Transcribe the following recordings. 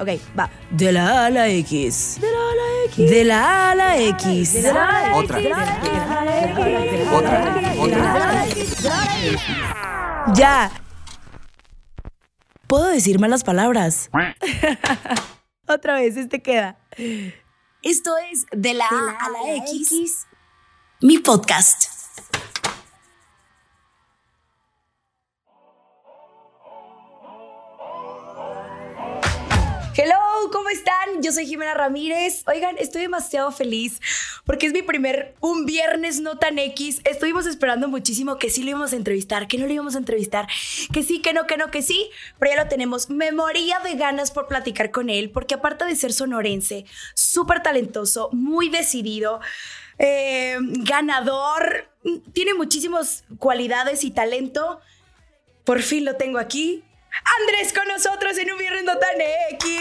Ok, va. De la A a la X. De la A a la X. De la A a la X. De la A la X. Otra. De la A a la X. Otra. Otra. Ya. ¿Puedo decir malas palabras? Otra vez, este queda. Esto es De la A a la X, mi podcast. Hello, ¿cómo están? Yo soy Jimena Ramírez. Oigan, estoy demasiado feliz porque es mi primer un viernes no tan X. Estuvimos esperando muchísimo que sí lo íbamos a entrevistar, que no lo íbamos a entrevistar, que sí, que no, que no, que sí, pero ya lo tenemos. Me moría de ganas por platicar con él porque aparte de ser sonorense, súper talentoso, muy decidido, eh, ganador, tiene muchísimas cualidades y talento. Por fin lo tengo aquí. Andrés con nosotros en un viernes no tan X.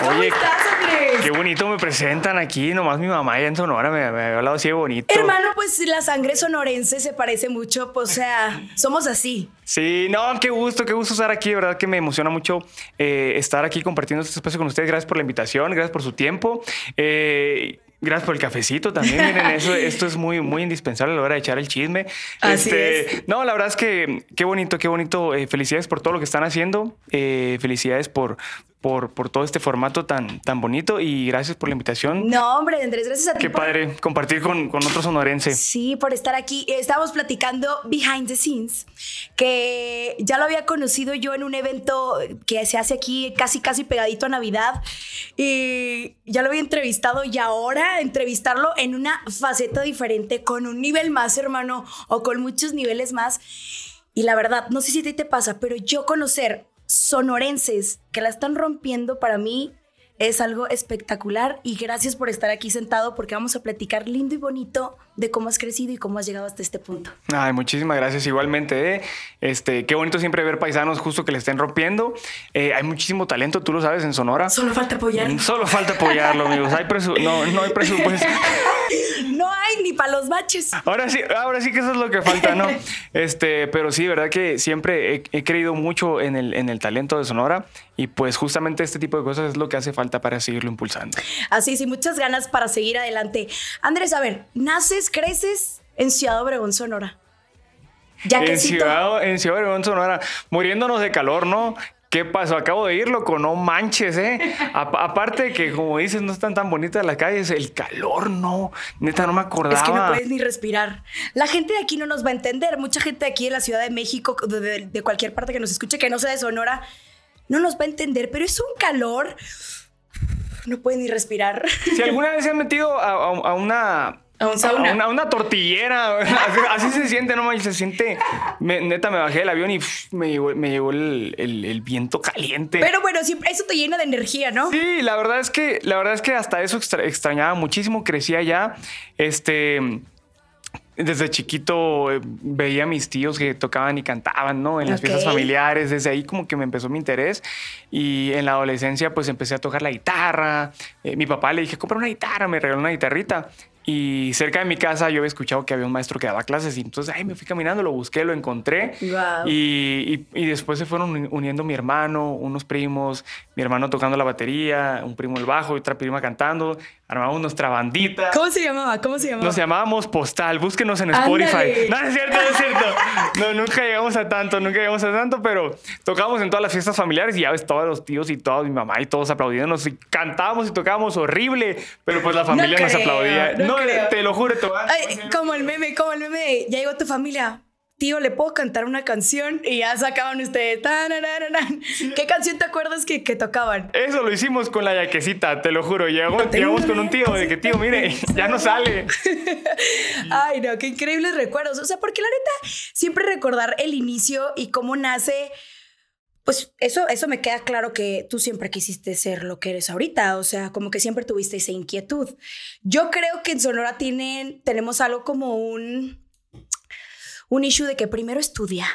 ¿Cómo Oye, estás, Andrés? Qué bonito me presentan aquí, nomás mi mamá ya en Sonora me, me había hablado así de bonito. Hermano, pues la sangre sonorense se parece mucho, pues, o sea, somos así. Sí, no, qué gusto, qué gusto estar aquí, de verdad que me emociona mucho eh, estar aquí compartiendo este espacio con ustedes. Gracias por la invitación, gracias por su tiempo. Eh, Gracias por el cafecito también. Miren, eso, esto es muy, muy indispensable a la hora de echar el chisme. Así Este, No, la verdad es que qué bonito, qué bonito. Eh, felicidades por todo lo que están haciendo. Eh, felicidades por, por, por todo este formato tan, tan bonito y gracias por la invitación. No, hombre, Andrés, gracias a ti. Qué por- padre compartir con, con otro sonorense. Sí, por estar aquí. Estábamos platicando behind the scenes, que ya lo había conocido yo en un evento que se hace aquí casi, casi pegadito a Navidad. Y ya lo había entrevistado y ahora entrevistarlo en una faceta diferente, con un nivel más, hermano, o con muchos niveles más. Y la verdad, no sé si a ti te pasa, pero yo conocer sonorenses que la están rompiendo para mí es algo espectacular y gracias por estar aquí sentado porque vamos a platicar lindo y bonito de cómo has crecido y cómo has llegado hasta este punto. Ay, muchísimas gracias igualmente. ¿eh? Este, qué bonito siempre ver paisanos justo que le estén rompiendo. Eh, hay muchísimo talento, tú lo sabes, en Sonora. Solo falta apoyar. Solo falta apoyarlo, amigos. Hay no, no hay presupuesto. No hay ni para los baches. Ahora sí, ahora sí que eso es lo que falta, ¿no? Este, pero sí, verdad que siempre he, he creído mucho en el, en el talento de Sonora y pues justamente este tipo de cosas es lo que hace falta para seguirlo impulsando. Así, sí, muchas ganas para seguir adelante. Andrés, a ver, naces, creces en Ciudad Obregón, Sonora. Ya que En Ciudad, en Ciudad Obregón, Sonora, muriéndonos de calor, ¿no? ¿Qué pasó? Acabo de ir, loco, no manches, ¿eh? A- aparte de que, como dices, no están tan bonitas las calles, el calor, no. Neta, no me acordaba. Es que no puedes ni respirar. La gente de aquí no nos va a entender. Mucha gente de aquí en la Ciudad de México, de, de- de cualquier parte que nos escuche, que no sea de Sonora, no nos va a entender. Pero es un calor. No puede ni respirar. Si alguna vez se han metido a, a- a una... A un sauna. A una, a una tortillera. Así, así se siente, no se siente... me- neta, me bajé del avión y pff, me llegó, me llegó el, el- el viento caliente. Pero bueno, siempre, eso te llena de energía, ¿no? Sí, la verdad es que, la verdad es que hasta eso extra- extrañaba muchísimo. Crecía ya. Este. Desde chiquito eh, veía a mis tíos que tocaban y cantaban, ¿no? En las Ok. fiestas familiares. Desde ahí como que me empezó mi interés. Y en la adolescencia pues empecé a tocar la guitarra. Eh, mi papá le dije, compra una guitarra, me regaló una guitarrita. Y cerca de mi casa yo había escuchado que había un maestro que daba clases y entonces, ay, me fui caminando, lo busqué, lo encontré. Y, y- y después se fueron uni- uniendo mi hermano, unos primos, mi hermano tocando la batería, un primo el bajo y otra prima cantando. Armamos nuestra bandita. ¿Cómo se llamaba? ¿Cómo se llamaba? Nos llamábamos Postal, búsquenos en Ándale. Spotify. No, es cierto, no es cierto. No, nunca llegamos a tanto, nunca llegamos a tanto, pero tocábamos en todas las fiestas familiares y ya ves todos los tíos y todos, mi mamá y todos aplaudiéndonos y cantábamos y tocábamos horrible, pero pues la familia nos creo, aplaudía. no creo. te lo juro, te Ay, como el meme, como el meme ya llegó tu familia. Tío, ¿le puedo cantar una canción? Y ya sacaban ustedes. ¿Qué canción te acuerdas que, que tocaban? Eso lo hicimos con la yaquecita, te lo juro. Llegamos, con un tío de que, tío, mire, ya no sale. Ay, no, qué increíbles recuerdos. O sea, porque la neta, siempre recordar el inicio y cómo nace pues eso, eso me queda claro que tú siempre quisiste ser lo que eres ahorita, o sea, como que siempre tuviste esa inquietud. Yo creo que en Sonora tienen, tenemos algo como un, un issue de que primero estudia.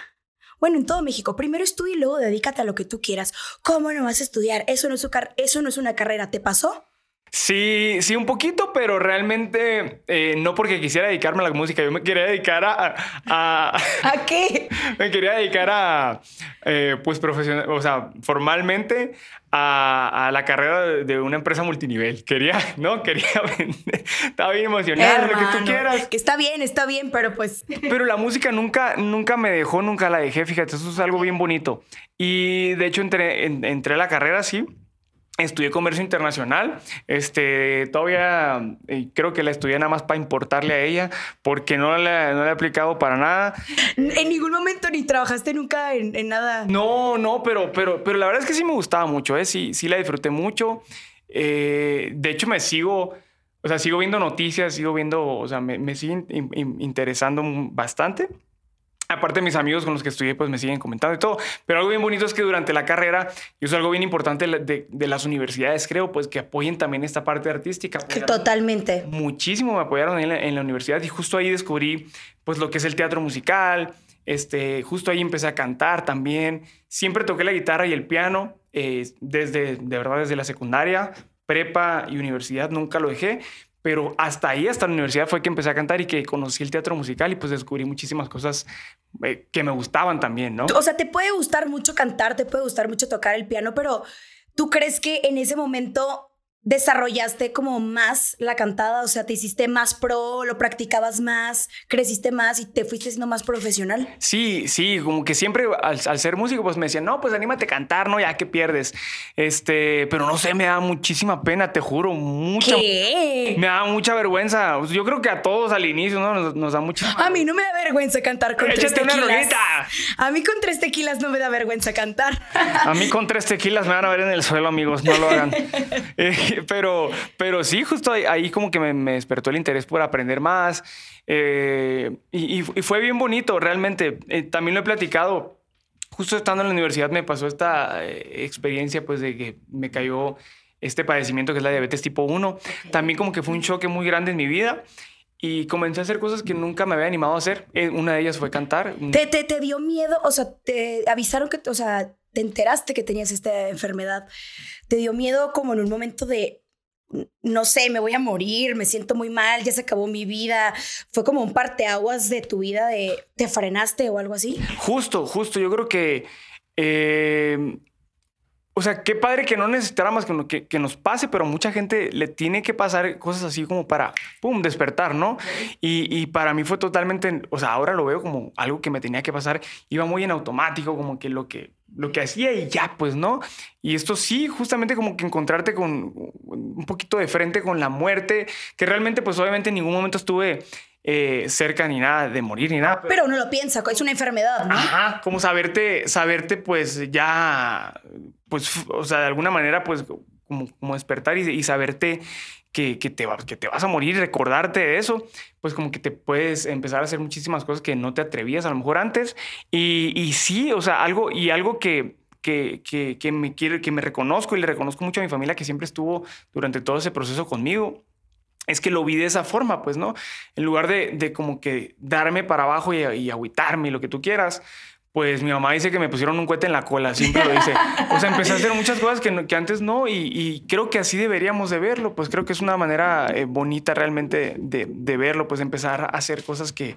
Bueno, en todo México, primero estudia y luego dedícate a lo que tú quieras. ¿Cómo no vas a estudiar? Eso no es, eso no es una carrera, ¿te pasó? Sí, sí, un poquito, pero realmente eh, no porque quisiera dedicarme a la música, yo me quería dedicar a... ¿A, ¿A qué? me quería dedicar a, eh, pues, profesional, o sea, formalmente a, la carrera de, una empresa multinivel. Quería, ¿no? Quería vender. Estaba bien emocionado, lo que tú quieras. Que está bien, está bien, pero pues... Pero la música nunca, nunca me dejó, nunca la dejé, fíjate, eso es algo bien bonito. Y de hecho entré, entré a la carrera, sí, Estudié comercio internacional. Este, todavía creo que la estudié nada más para importarle a ella, porque no la, no he aplicado para nada. En ningún momento ni trabajaste nunca en, nada. No, no, pero, pero, pero la verdad es que sí me gustaba mucho, ¿eh? sí, sí la disfruté mucho. Eh, de hecho, me sigo, o sea, sigo viendo noticias, sigo viendo, o sea, me, me siguen interesando bastante. Aparte, mis amigos con los que estudié, pues me siguen comentando y todo. Pero algo bien bonito es que durante la carrera, y eso es algo bien importante de, las universidades, creo, pues que apoyen también esta parte artística. Totalmente. Muchísimo me apoyaron en la, universidad y justo ahí descubrí, pues, lo que es el teatro musical. Este, justo ahí empecé a cantar también. Siempre toqué la guitarra y el piano, eh, desde, de verdad, desde la secundaria, prepa y universidad, nunca lo dejé pero hasta ahí, hasta la universidad fue que empecé a cantar y que conocí el teatro musical y pues descubrí muchísimas cosas eh, que me gustaban también, ¿no? O sea, te puede gustar mucho cantar, te puede gustar mucho tocar el piano, pero ¿tú crees que en ese momento desarrollaste como más la cantada, o sea, te hiciste más pro, lo practicabas más, creciste más y te fuiste siendo más profesional. Sí, sí, como que siempre al, ser músico pues me decían, no, pues anímate a cantar, ¿no? Ya que pierdes. Este, pero no sé, me da muchísima pena, te juro, mucha. ¿Qué? Me da mucha vergüenza. Yo creo que a todos al inicio, ¿no? Nos, da mucha... A mí no me da vergüenza cantar con tres tequilas. Una a mí con tres tequilas no me da vergüenza cantar. A mí con tres tequilas me van a ver en el suelo, amigos, no lo hagan. Eh, pero, pero sí, justo ahí, como que me, despertó el interés por aprender más. Eh, y, fue bien bonito, realmente. Eh, también lo he platicado. Justo estando en la universidad me pasó esta eh, experiencia, pues, de que me cayó este padecimiento que es la diabetes tipo 1. También como que fue un choque muy grande en mi vida y comencé a hacer cosas que nunca me había animado a hacer. Una de ellas fue cantar. ¿Te, te, te dio miedo? O sea, te avisaron que, o sea, te enteraste que tenías esta enfermedad, te dio miedo como en un momento de, no sé, me voy a morir, me siento muy mal, ya se acabó mi vida. Fue como un parteaguas de tu vida de, ¿te frenaste o algo así? Justo, justo. Yo creo que... Eh, o sea, qué padre que no necesitáramos que, que, nos pase, pero mucha gente le tiene que pasar cosas así como para, pum, despertar, ¿no? Y, y, para mí fue totalmente, o sea, ahora lo veo como algo que me tenía que pasar, iba muy en automático, como que lo que, lo que hacía y ya, pues, ¿no? Y esto sí, justamente como que encontrarte con un poquito de frente con la muerte, que realmente, pues, obviamente en ningún momento estuve eh, cerca ni nada de morir ni nada. Pero, uno lo piensa, es una enfermedad, ¿no? Ajá, como saberte, saberte, pues, ya pues, o sea, de alguna manera, pues, como, despertar y, saberte que, que, te que te vas a morir, recordarte de eso, pues como que te puedes empezar a hacer muchísimas cosas que no te atrevías a lo mejor antes. Y, y sí, o sea, algo, y algo que, que, que, que, me quiere, que me reconozco y le reconozco mucho a mi familia que siempre estuvo durante todo ese proceso conmigo. Es que lo vi de esa forma, pues, ¿no? En lugar de, de como que darme para abajo y, y agüitarme y lo que tú quieras, pues mi mamá dice que me pusieron un cohete en la cola, siempre lo dice. O sea, empecé a hacer muchas cosas que, que antes no y, creo que así deberíamos de verlo, pues creo que es una manera eh, bonita realmente de, de, verlo, pues empezar a hacer cosas que,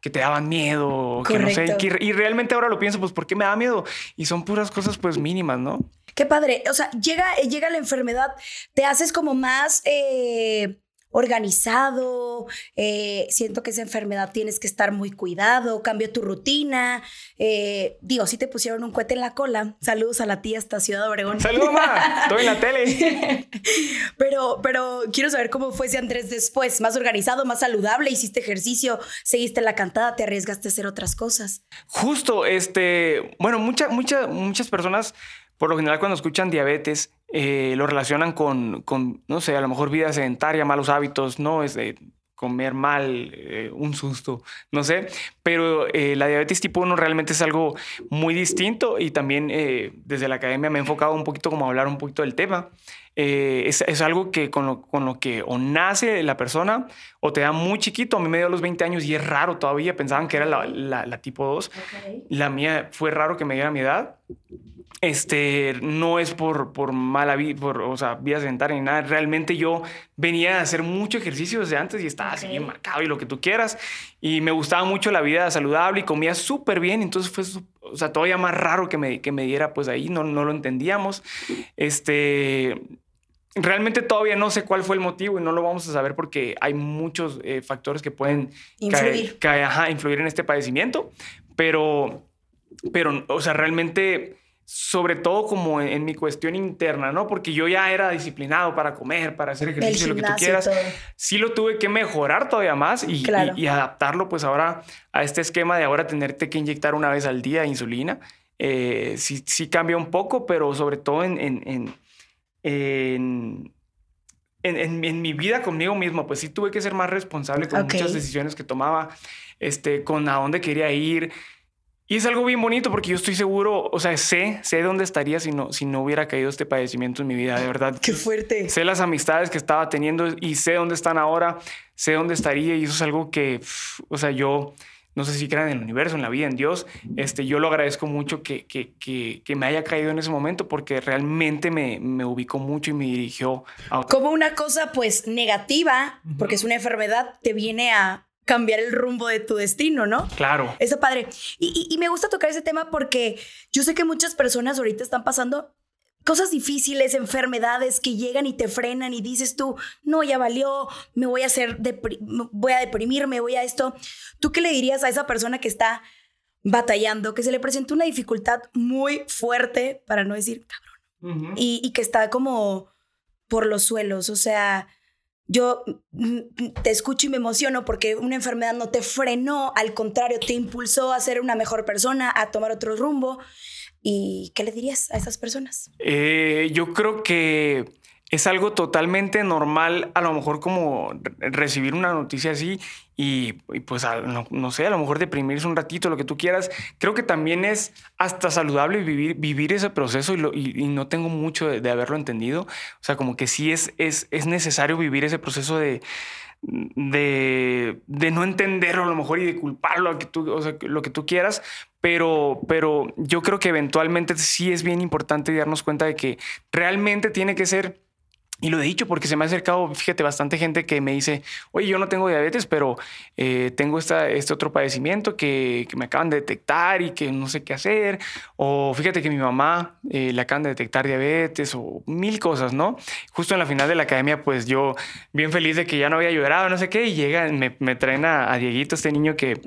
que te daban miedo, que no sé, y realmente ahora lo pienso, pues ¿por qué me da miedo? Y son puras cosas pues mínimas, ¿no? Qué padre, o sea, llega, llega la enfermedad, te haces como más... Eh organizado, eh, siento que esa enfermedad tienes que estar muy cuidado, cambio tu rutina. Eh, digo, si te pusieron un cohete en la cola, saludos a la tía hasta Ciudad Obregón. Saludos, mamá, estoy en la tele. pero, pero quiero saber cómo fue ese Andrés después, más organizado, más saludable, hiciste ejercicio, seguiste la cantada, te arriesgaste a hacer otras cosas. Justo, este, bueno, muchas, muchas, muchas personas por lo general cuando escuchan diabetes eh, lo relacionan con, con, no sé, a lo mejor vida sedentaria, malos hábitos, ¿no? Es comer mal, eh, un susto, no sé, pero eh, la diabetes tipo 1 realmente es algo muy distinto y también eh, desde la academia me he enfocado un poquito como a hablar un poquito del tema. Es, es, algo que con lo, con lo, que o nace la persona o te da muy chiquito. A mí me dio a los 20 años y es raro todavía. Pensaban que era la, la, la tipo 2. La mía fue raro que me diera mi edad este, no es por, por mala vida, por, o sea, vida sedentaria ni nada. Realmente yo venía a hacer mucho ejercicio desde antes y estaba así bien marcado y lo que tú quieras. Y me gustaba mucho la vida saludable y comía súper bien. Entonces fue, o sea, todavía más raro que me, que me diera pues ahí, no, no lo entendíamos. Este, realmente todavía no sé cuál fue el motivo y no lo vamos a saber porque hay muchos eh, factores que pueden influir. influir en este padecimiento. Pero, pero, o sea, realmente sobre todo como en, mi cuestión interna, ¿no? Porque yo ya era disciplinado para comer, para hacer ejercicio, lo que tú quieras. Sí lo tuve que mejorar todavía más y, y, adaptarlo pues ahora a este esquema de ahora tenerte que inyectar una vez al día insulina. Eh, sí, sí cambia un poco, pero sobre todo en, en, en, en mi vida conmigo mismo, pues sí tuve que ser más responsable con muchas decisiones que tomaba, este, con a dónde quería ir, y es algo bien bonito porque yo estoy seguro, o sea, sé, sé dónde estaría si no, si no hubiera caído este padecimiento en mi vida, de verdad. Qué fuerte. Sé las amistades que estaba teniendo y sé dónde están ahora, sé dónde estaría y eso es algo que, o sea, yo no sé si crean en el universo, en la vida, en Dios, este, yo lo agradezco mucho que, que, que, que me haya caído en ese momento porque realmente me, me ubicó mucho y me dirigió a... Como una cosa pues negativa, porque es una enfermedad, te viene a cambiar el rumbo de tu destino, ¿no? Claro. Eso padre. Y, me gusta tocar ese tema porque yo sé que muchas personas ahorita están pasando cosas difíciles, enfermedades que llegan y te frenan y dices tú, no, ya valió, me voy a hacer, voy a deprimirme, voy a esto. ¿Tú qué le dirías a esa persona que está batallando, que se le presentó una dificultad muy fuerte, para no decir cabrón, y, y que está como por los suelos? O sea, yo mm, mm, te escucho y me emociono porque una enfermedad no te frenó, al contrario, te impulsó a ser una mejor persona, a tomar otro rumbo. ¿Y qué le dirías a esas personas? Eh, yo creo que es algo totalmente normal, a lo mejor como recibir una noticia así y, pues no, sé, a lo mejor deprimirse un ratito, lo que tú quieras. Creo que también es hasta saludable vivir, vivir ese proceso y, no tengo mucho de, haberlo entendido. O sea, como que sí es, es, es necesario vivir ese proceso de, de, de, no entenderlo a lo mejor y de culparlo, a que tú, o sea, lo que tú quieras, pero, pero yo creo que eventualmente sí es bien importante darnos cuenta de que realmente tiene que ser y lo he dicho porque se me ha acercado, fíjate, bastante gente que me dice, oye, yo no tengo diabetes, pero eh, tengo esta, este otro padecimiento que, que, me acaban de detectar y que no sé qué hacer. O fíjate que mi mamá eh, le acaban de detectar diabetes o mil cosas, ¿no? Justo en la final de la academia, pues yo bien feliz de que ya no había llorado, no sé qué, y llegan, me, me traen a, a, Dieguito, este niño que,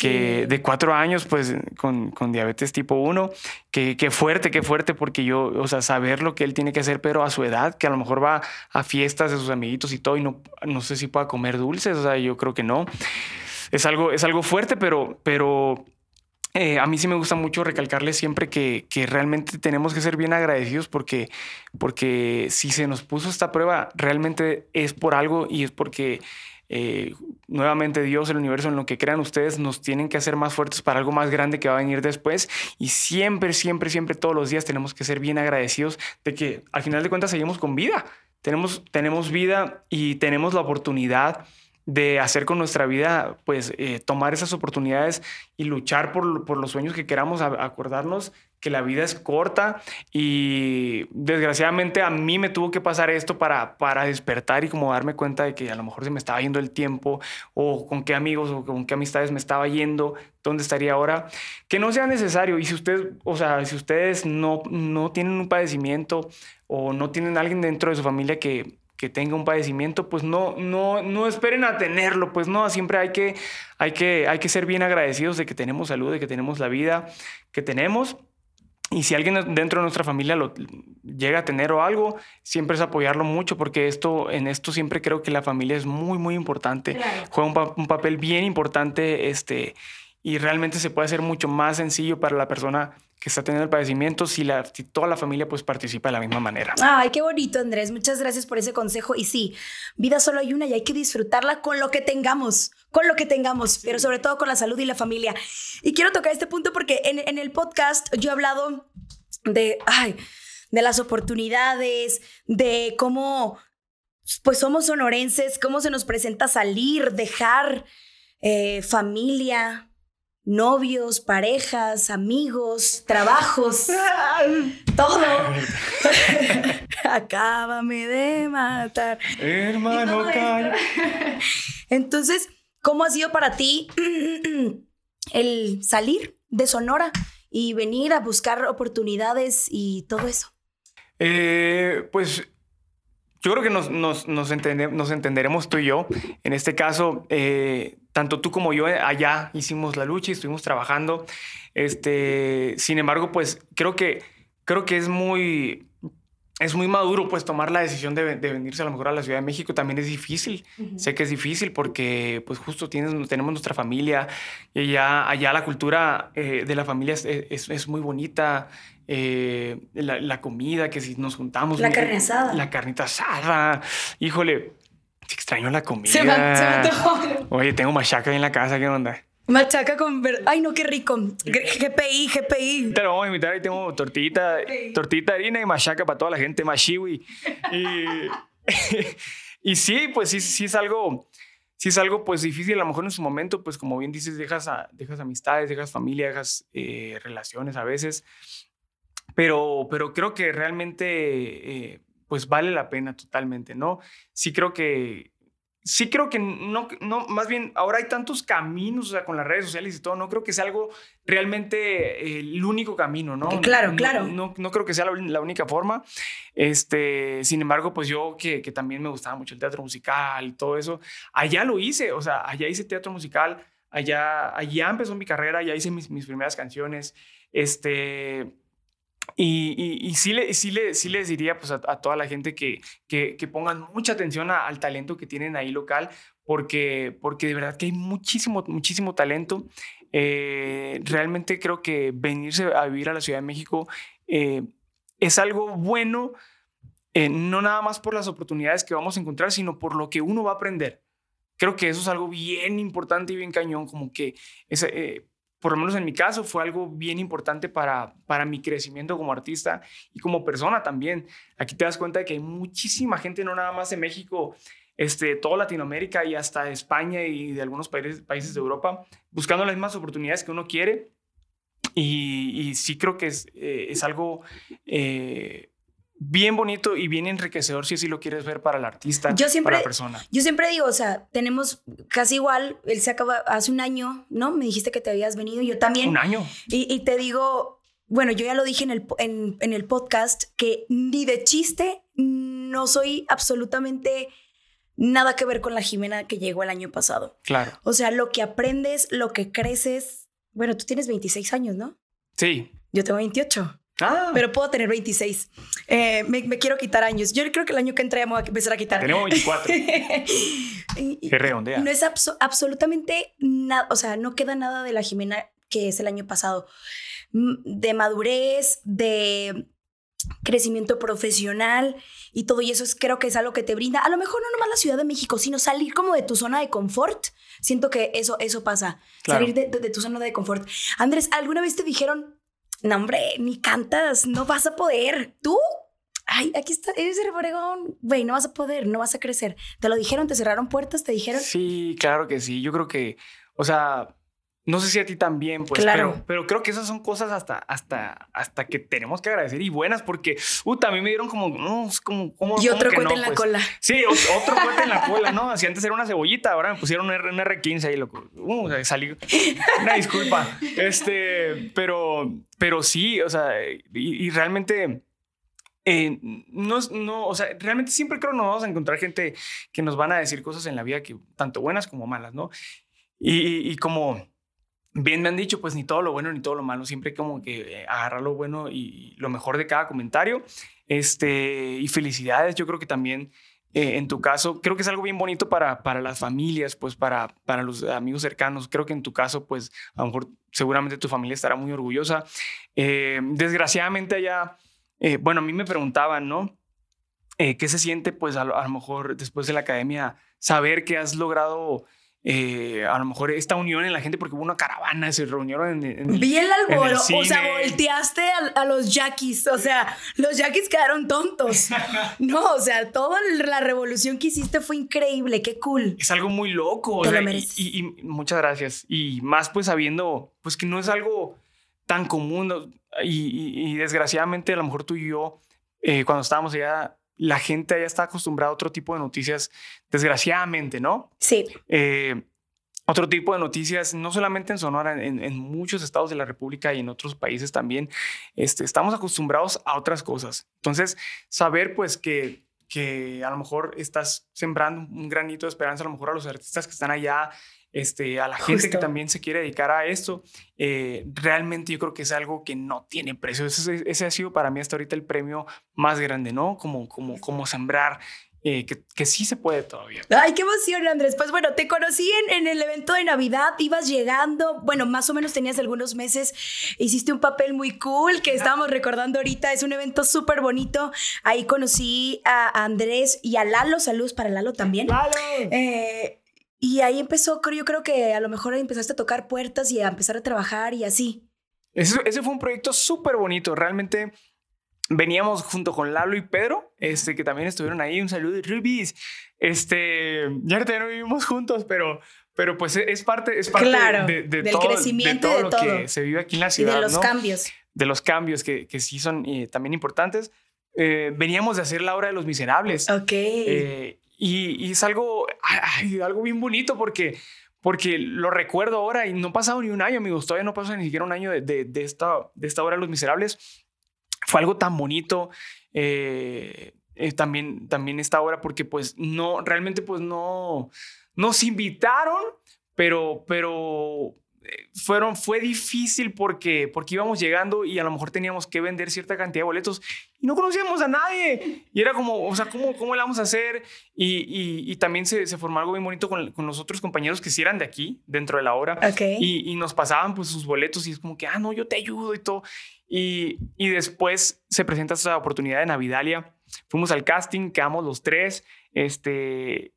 que de cuatro años, pues con, con diabetes tipo 1, que, que fuerte, qué fuerte, porque yo, o sea, saber lo que él tiene que hacer, pero a su edad, que a lo mejor va a fiestas de sus amiguitos y todo y no, no sé si pueda comer dulces, o sea, yo creo que no. Es algo, es algo fuerte, pero, pero eh, a mí sí me gusta mucho recalcarle siempre que, que, realmente tenemos que ser bien agradecidos porque, porque si se nos puso esta prueba, realmente es por algo y es porque eh, nuevamente Dios, el universo, en lo que crean ustedes, nos tienen que hacer más fuertes para algo más grande que va a venir después. Y siempre, siempre, siempre, todos los días tenemos que ser bien agradecidos de que al final de cuentas seguimos con vida. Tenemos, tenemos vida y tenemos la oportunidad de hacer con nuestra vida, pues eh, tomar esas oportunidades y luchar por, por los sueños que queramos, acordarnos que la vida es corta y desgraciadamente a mí me tuvo que pasar esto para, para despertar y como darme cuenta de que a lo mejor se me estaba yendo el tiempo o con qué amigos o con qué amistades me estaba yendo, dónde estaría ahora, que no sea necesario. Y si ustedes, o sea, si ustedes no, no tienen un padecimiento o no tienen alguien dentro de su familia que, que tenga un padecimiento, pues no, no, no esperen a tenerlo, pues no, siempre hay que, hay, que, hay que ser bien agradecidos de que tenemos salud, de que tenemos la vida que tenemos. Y si alguien dentro de nuestra familia lo llega a tener o algo, siempre es apoyarlo mucho, porque esto, en esto siempre creo que la familia es muy, muy importante. Juega un, papel bien importante este, y realmente se puede hacer mucho más sencillo para la persona que está teniendo el padecimiento si, la, si toda la familia pues participa de la misma manera. Ay, qué bonito, Andrés. Muchas gracias por ese consejo. Y sí, vida solo hay una y hay que disfrutarla con lo que tengamos, con lo que tengamos, pero sobre todo con la salud y la familia. Y quiero tocar este punto porque en, en el podcast yo he hablado de, ay, de las oportunidades, de cómo, pues somos sonorenses, cómo se nos presenta salir, dejar eh, familia, novios, parejas, amigos, trabajos, todo. Acábame de matar. Hermano, calla. Entonces, ¿cómo ha sido para ti el salir de Sonora y venir a buscar oportunidades y todo eso? Eh, pues yo creo que nos, nos, nos, entende- nos entenderemos tú y yo. En este caso, eh, tanto tú como yo eh, allá hicimos la lucha y estuvimos trabajando. Este, sin embargo, pues creo que, creo que es muy, es muy maduro pues tomar la decisión de, de venirse a lo mejor a la Ciudad de México. También es difícil. Sé que es difícil porque pues justo tienes, tenemos nuestra familia y allá, allá la cultura eh, de la familia es, es- es muy bonita. Eh, la, la comida, que si nos juntamos. La carne asada. La carnita asada. Híjole, extraño la comida. Se me, se me. Oye, tengo machaca ahí en la casa, ¿qué onda? Machaca con ver... Ay, no, qué rico. GPI, GPI. Te lo vamos a invitar, ahí tengo tortita, tortita de harina y machaca para toda la gente, machiwi. Y, y sí, pues sí, sí es algo, sí es algo pues difícil, a lo mejor en su momento, pues como bien dices, dejas, a- dejas amistades, dejas familia, dejas eh, relaciones a veces, pero, pero creo que realmente eh, pues vale la pena totalmente, ¿no? Sí creo que... Sí creo que no, no, más bien ahora hay tantos caminos, o sea, con las redes sociales y todo, no creo que sea algo realmente eh, el único camino, ¿no? Claro, No- claro. No, no creo que sea la, la única forma. Este, sin embargo, pues yo que, que también me gustaba mucho el teatro musical y todo eso, allá lo hice, o sea, allá hice teatro musical, allá, allá empezó mi carrera, allá hice mis, mis primeras canciones, este... Y, y, sí, le, sí, le, sí les diría pues, a, toda la gente que, que, pongan mucha atención al talento que tienen ahí local, porque, porque de verdad que hay muchísimo, muchísimo talento. Eh, realmente creo que venirse a vivir a la Ciudad de México eh, es algo bueno, eh, no nada más por las oportunidades que vamos a encontrar, sino por lo que uno va a aprender. Creo que eso es algo bien importante y bien cañón, como que eh, por lo menos en mi caso, fue algo bien importante para, para mi crecimiento como artista y como persona también. Aquí te das cuenta de que hay muchísima gente, no nada más de México, este, toda Latinoamérica y hasta España y de algunos países, países de Europa, buscando las mismas oportunidades que uno quiere. Y, y sí creo que es, eh, es algo eh, bien bonito y bien enriquecedor si así lo quieres ver para el artista, Yo siempre- para la persona. Yo siempre digo, o sea, tenemos casi igual, él se acaba hace un año, ¿no? Me dijiste que te habías venido, yo también. Un año. Y, y te digo, bueno, yo ya lo dije en el, en el podcast, que ni de chiste no soy absolutamente nada que ver con la Jimena que llegó el año pasado. Claro. O sea, lo que aprendes, lo que creces. Bueno, tú tienes 26 años, ¿no? Sí. Yo tengo 28, Ah, pero puedo tener 26. Eh, me, me quiero quitar años. Yo creo que el año que entré me voy a empezar a quitar. tenemos 24. Y- y- Que redondea. no es abso- absolutamente nada, o sea, no queda nada de la Jimena que es el año pasado. Mm, De madurez, de crecimiento profesional y todo y eso es, creo que es algo que te brinda, a lo mejor no nomás la Ciudad de México, sino salir como de tu zona de confort. Siento que eso, eso pasa, Claro. salir de, de- de tu zona de confort. Andrés, ¿alguna vez te dijeron, no hombre, ni cantas, no vas a poder? ¿Tú? Ay, aquí está, eres de Obregón, güey, no vas a poder, no vas a crecer. ¿Te lo dijeron? ¿Te cerraron puertas? ¿Te dijeron? Sí, claro que sí. Yo creo que, o sea, no sé si a ti también, pues, Claro. pero, pero creo que esas son cosas hasta, hasta, hasta que tenemos que agradecer y buenas porque, uh, también me dieron como, no, es como, como Y otro cohete no, en la pues? cola. Sí, ot- otro cohete en la cola, ¿no? Así antes era una cebollita, ahora me pusieron un, R, un R15 ahí, loco. Uh, salí. Una disculpa. Este, pero, pero sí, o sea, y, y realmente. eh, no, no, o sea, realmente siempre creo que nos vamos a encontrar gente que nos van a decir cosas en la vida que tanto buenas como malas, ¿no? Y como bien me han dicho, pues ni todo lo bueno ni todo lo malo, siempre como que eh, agarrar lo bueno y lo mejor de cada comentario. Este, y felicidades, yo creo que también eh, en tu caso, creo que es algo bien bonito para, para las familias, pues para, para los amigos cercanos. Creo que en tu caso, pues a lo mejor seguramente tu familia estará muy orgullosa. Eh, desgraciadamente allá, eh, bueno, a mí me preguntaban, ¿no? ¿Qué se siente, pues a lo, a lo mejor después de la academia, saber que has logrado eh, a lo mejor esta unión en la gente porque hubo una caravana, se reunieron en, en Vi el alboro, o sea, volteaste a, los yaquis, o sea, los yaquis quedaron tontos. no, o sea, toda la revolución que hiciste fue increíble, qué cool. Es algo muy loco. Te o sea, lo y, y, y, muchas gracias. Y más pues sabiendo, pues que no es algo tan común y, y desgraciadamente a lo mejor tú y yo, eh, cuando estábamos allá, la gente ya está acostumbrada a otro tipo de noticias, desgraciadamente, ¿no? Sí. Eh, otro tipo de noticias, no solamente en Sonora, en, en, muchos estados de la República y en otros países también, este, estamos acostumbrados a otras cosas. Entonces, saber pues que, que a lo mejor estás sembrando un granito de esperanza a lo mejor a los artistas que están allá, este, a la gente Justo. que también se quiere dedicar a esto, eh, realmente yo creo que es algo que no tiene precio. Ese, ese, ha sido para mí hasta ahorita el premio más grande, ¿no? Como, como, como sembrar eh, que, que, sí se puede todavía. Ay, qué emoción, Andrés. Pues bueno, te conocí en, en, el evento de Navidad, ibas llegando, bueno, más o menos tenías algunos meses, hiciste un papel muy cool que estábamos recordando ahorita, es un evento súper bonito. Ahí conocí a Andrés y a Lalo, saludos para Lalo también. ¡Lalo! Eh, y ahí empezó, yo creo que a lo mejor empezaste a tocar puertas y a empezar a trabajar y así. Ese, ese fue un proyecto súper bonito, realmente veníamos junto con Lalo y Pedro, este, que también estuvieron ahí. Un saludo Rubis. Este, ya no vivimos juntos, pero, pero pues es parte, es parte claro, de, de, del todo, crecimiento de todo de lo todo. que se vive aquí en la ciudad. Y de los ¿no? cambios. De los cambios que, que sí son eh, también importantes. Eh, veníamos de hacer la obra de los miserables. Ok. Eh, y, es algo, algo bien bonito porque porque lo recuerdo ahora y no ha pasado ni un año, amigos, todavía no pasa ni siquiera un año de, de, esta, de esta obra de Los Miserables. Fue algo tan bonito. Eh, eh, también, también esta obra porque pues no, realmente pues no, nos invitaron, pero, pero fueron, fue difícil porque, porque íbamos llegando y a lo mejor teníamos que vender cierta cantidad de boletos y no conocíamos a nadie. Y era como, o sea, ¿cómo, cómo le vamos a hacer? Y, y, y también se, se, formó algo bien bonito con, con, los otros compañeros que sí eran de aquí, dentro de la obra. Okay. Y, y, nos pasaban pues sus boletos y es como que, ah, no, yo te ayudo y todo. Y, y después se presenta esta oportunidad de Navidalia. Fuimos al casting, quedamos los tres. Este,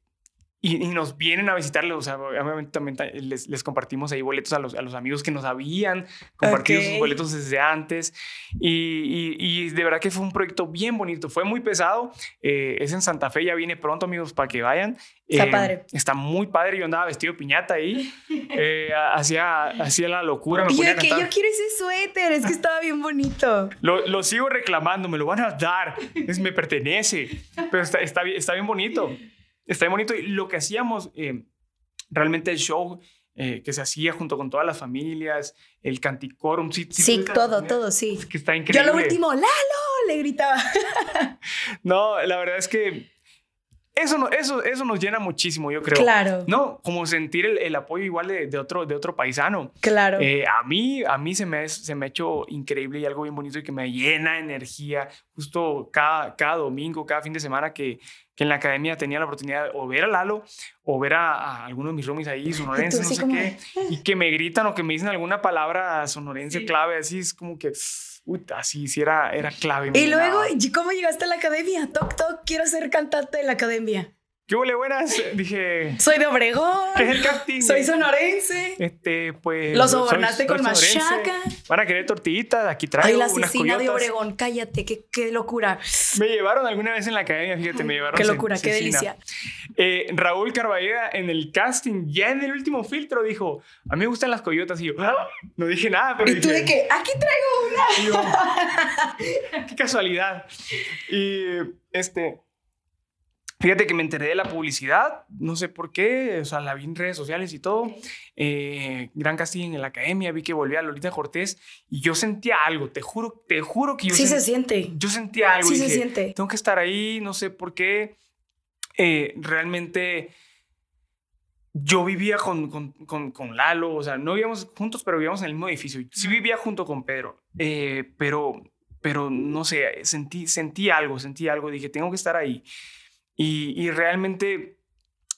y, y, nos vienen a visitarle, o sea, obviamente también les, les, compartimos ahí boletos a los, a los amigos que nos habían compartido okay. sus boletos desde antes. Y, y, y, de verdad que fue un proyecto bien bonito, fue muy pesado. Eh, es en Santa Fe, ya viene pronto, amigos, para que vayan. Está eh, padre. Está muy padre. Yo andaba vestido de piñata ahí. Eh, hacía, hacía la locura. Me que yo quiero ese suéter, es que estaba bien bonito. Lo, lo, sigo reclamando, me lo van a dar. Es, me pertenece. Pero está, está, está bien bonito está bien bonito. Y lo que hacíamos, eh, realmente el show eh, que se hacía junto con todas las familias, el canticorum. Sí, sí, sí todo, todo, sí. Es que está increíble. Yo lo último, Lalo, le gritaba. no, la verdad es que eso, no, eso, eso nos llena muchísimo, yo creo. Claro. No, como sentir el, el apoyo igual de, de, otro, de otro paisano. Claro. Eh, a mí, a mí se, me, se me ha hecho increíble y algo bien bonito y que me llena de energía. Justo cada, cada domingo, cada fin de semana que, que en la academia tenía la oportunidad de o ver a Lalo o ver a, a algunos de mis roomies ahí, sonorenses, no sé qué, y que me gritan o que me dicen alguna palabra sonorense sí. clave, así es como que... Uy, así sí era, era clave. Y luego, ¿cómo llegaste a la academia? Toc, toc, quiero ser cantante de la academia. ¿Qué huele buenas? Dije. Soy de Obregón. ¿Qué es el casting? Soy sonorense. Este, pues. Lo sobornaste con machaca. Van a querer tortillitas, aquí traigo Ay, la asesina de Obregón, cállate, qué, qué, locura. Me llevaron alguna vez en la academia, fíjate, me llevaron. Qué locura, qué delicia. Eh, Raúl Carballeda en el casting, ya en el último filtro, dijo: A mí me gustan las coyotas. Y yo, ¡Ah! no dije nada, pero. ¿Y dije, tú de qué? Aquí traigo una. Yo, qué casualidad. Y este. Fíjate que me enteré de la publicidad, no sé por qué, o sea, la vi en redes sociales y todo. Eh, gran casting en la academia, vi que volvía Lolita Cortés y yo sentía algo, te juro, te juro que yo Sí sent, se siente. Yo sentía algo. Sí y dije, se siente. Tengo que estar ahí, no sé por qué. Eh, realmente yo vivía con, con, con, con, Lalo, o sea, no vivíamos juntos, pero vivíamos en el mismo edificio. Sí vivía junto con Pedro, eh, pero, pero no sé, sentí, sentí algo, sentí algo, dije, tengo que estar ahí. Y, y realmente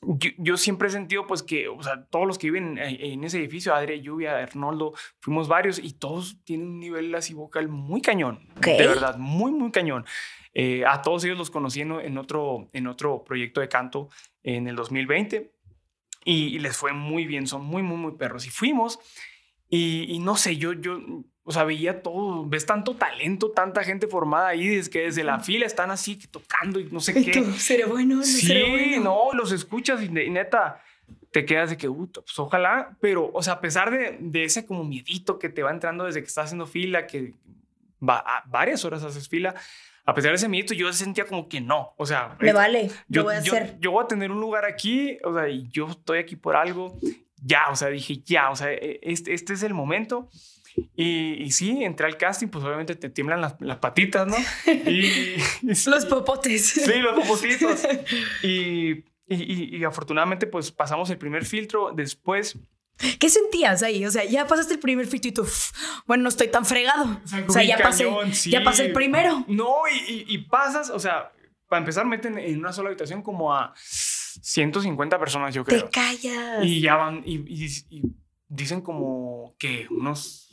yo, yo, siempre he sentido pues que, o sea, todos los que viven en, ese edificio, Adri, Lluvia, Arnoldo, fuimos varios y todos tienen un nivel así vocal muy cañón. Okay. De verdad, muy, muy cañón. Eh, a todos ellos los conocí en, en, otro, en otro proyecto de canto en el 2020 y, y, les fue muy bien, son muy, muy, muy perros. Y fuimos y, y no sé, yo, yo, o sea, veía todo, ves tanto talento, tanta gente formada ahí, desde que desde la fila están así tocando y no sé qué. ¿Será bueno? No sí, será bueno? no, los escuchas y, y, neta, te quedas de que, uh, pues ojalá, pero, o sea, a pesar de, de, ese como miedito que te va entrando desde que estás haciendo fila, que va, a varias horas haces fila, a pesar de ese miedito, yo sentía como que no, o sea, me vale, yo, lo voy a yo, hacer. Yo voy a tener un lugar aquí, o sea, y yo estoy aquí por algo, ya, o sea, dije, ya, o sea, este, este es el momento. Y, y, sí, entré al casting, pues obviamente te tiemblan las, las patitas, ¿no? Y, y sí, los popotes. Sí, los popotitos. Y, y, afortunadamente, pues pasamos el primer filtro. Después. ¿Qué sentías ahí? O sea, ya pasaste el primer filtro y tú, bueno, no estoy tan fregado. O sea, o sea ya, cañón, pasé, sí. ya pasé el primero. No, y, pasas, o sea, para empezar, meten en una sola habitación como a 150 personas, yo creo. Te callas. Y ya van, y, dicen como que unos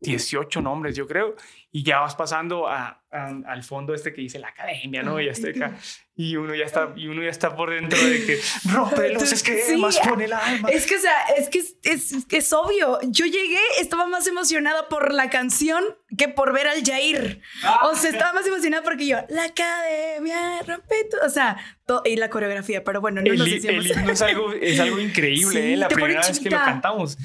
18 nombres, yo creo, y ya vas pasando a, a, al fondo este que dice la academia, ¿no? Y, Azteca, y uno ya está, y uno ya está por dentro de que rompe los esquemas, sí, pone el alma. Es que, o sea, es que es, es, es, obvio. Yo llegué, estaba más emocionada por la canción que por ver al Jair. Ah. O sea, estaba más emocionada porque yo, la academia, rompe todo. O sea, todo, y la coreografía, pero bueno, no el, nos. El himno es algo, es algo increíble, sí, ¿eh? La primera vez que lo cantamos.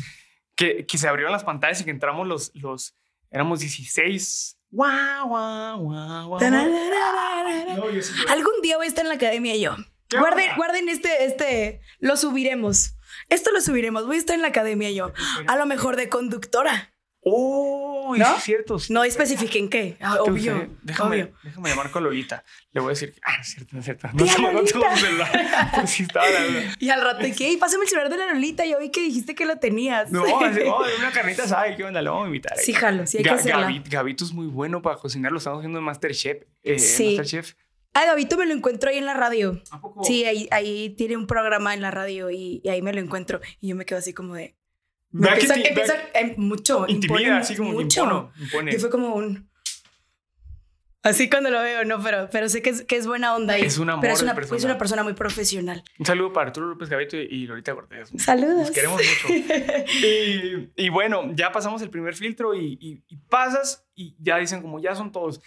Que, que, se abrieron las pantallas y que entramos los, los éramos 16. Guau, guau, guau, guau. No, sí Algún día voy a estar en la academia yo. Guarden, guarden este, este, lo subiremos. Esto lo subiremos. Voy a estar en la academia yo. A lo mejor de conductora. Oh, ¿No? es cierto. Sí. No especifiquen qué. Ah, obvio. Déjame, obvio. déjame llamar con Lolita. Le voy a decir, ah, es cierto, es cierto. No tengo, no celular. Pues sí, estaba la Y al rato, ¿qué? Pásame el celular de la Lolita. Yo vi que dijiste que lo tenías. No, así, oh, de una carnita sabe qué onda, lo vamos a invitar. Sí, jalo, sí hay que hacerla. Gabi, Gabito es muy bueno para cocinar. Lo estamos haciendo en Masterchef. Eh, sí. Masterchef. Ah, Gabito me lo encuentro ahí en la radio. ¿A poco? Sí, ahí, ahí tiene un programa en la radio y, y ahí me lo encuentro. Y yo me quedo así como de. Me empieza, empieza eh, mucho. Intimida, impone así como mucho. Impono, impone. Y fue como un. Así cuando lo veo, no, pero, pero sé que es, que es buena onda. Y, Es un amor Pero es una, persona. es una persona muy profesional. Un saludo para Arturo López Gavito y Lolita Cortés. Saludos. Nos queremos mucho. y, y, bueno, ya pasamos el primer filtro y, y, y, pasas y ya dicen como ya son todos.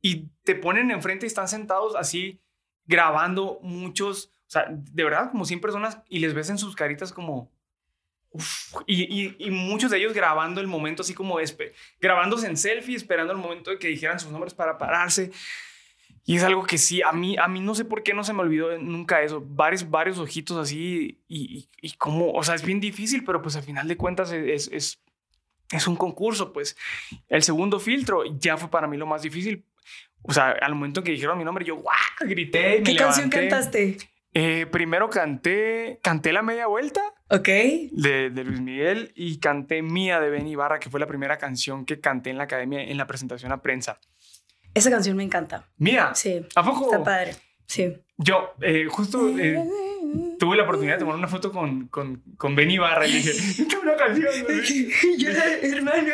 Y te ponen enfrente y están sentados así grabando muchos, o sea, de verdad como 100 personas y les ves en sus caritas como... Uf, y, y, y, muchos de ellos grabando el momento así como espe grabándose en selfie, esperando el momento de que dijeran sus nombres para pararse. Y es algo que sí, a mí, a mí no sé por qué no se me olvidó nunca eso. Varios, varios ojitos así y, y, como, o sea, es bien difícil, pero pues al final de cuentas es, es, es un concurso, pues. El segundo filtro ya fue para mí lo más difícil. O sea, al momento que dijeron mi nombre, yo ¡guau! grité. ¿Qué me canción levanté. cantaste? Eh, primero canté, canté La Media Vuelta Ok. de, de, Luis Miguel y canté Mía de Ben Ibarra, que fue la primera canción que canté en la academia en la presentación a prensa. Esa canción me encanta. Mía. Sí. ¿A poco? Está padre. Sí. Yo, eh, justo eh, tuve la oportunidad de tomar una foto con, con, con Ben Ibarra y le dije, ¿qué una canción? Yo era hermano.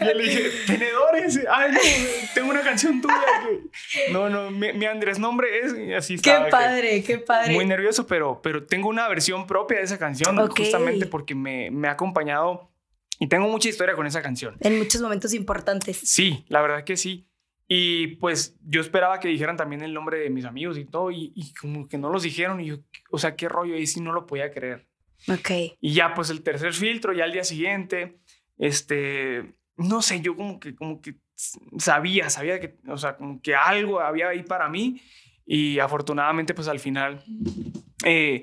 Y le dije, tenedores. Ay, no, tengo una canción tuya. Que... No, no, mi, mi, Andrés nombre es. Y así Qué padre, qué padre. Muy nervioso, pero, pero tengo una versión propia de esa canción, okay. justamente porque me, me ha acompañado y tengo mucha historia con esa canción. En muchos momentos importantes. Sí, la verdad que sí. Y pues yo esperaba que dijeran también el nombre de mis amigos y todo, y, y, como que no los dijeron, y yo, o sea, qué rollo, y sí no lo podía creer. Ok. Y ya, pues el tercer filtro, ya al día siguiente, este, no sé, yo como que, como que sabía, sabía que, o sea, como que algo había ahí para mí, y afortunadamente, pues al final, eh,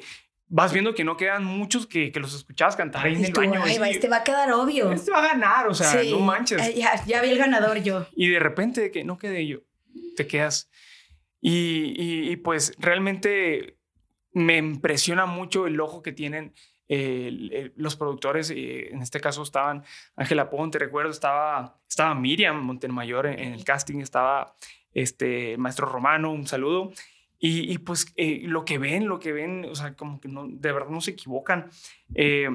vas viendo que no quedan muchos que, que los escuchabas cantar ahí en el tú, baño. Ay, así, este va a quedar obvio. Este va a ganar, o sea, sí. no manches. Ya, ya vi el ganador yo. Y de repente de que no quede yo, te quedas. Y, y, y, pues realmente me impresiona mucho el ojo que tienen eh, los productores. Eh, en este caso estaban Ángela Ponte, recuerdo, estaba, estaba Miriam Montemayor en, en el casting, estaba este maestro Romano, un saludo. Y, y pues eh, lo que ven, lo que ven, o sea, como que no, de verdad no se equivocan. Eh,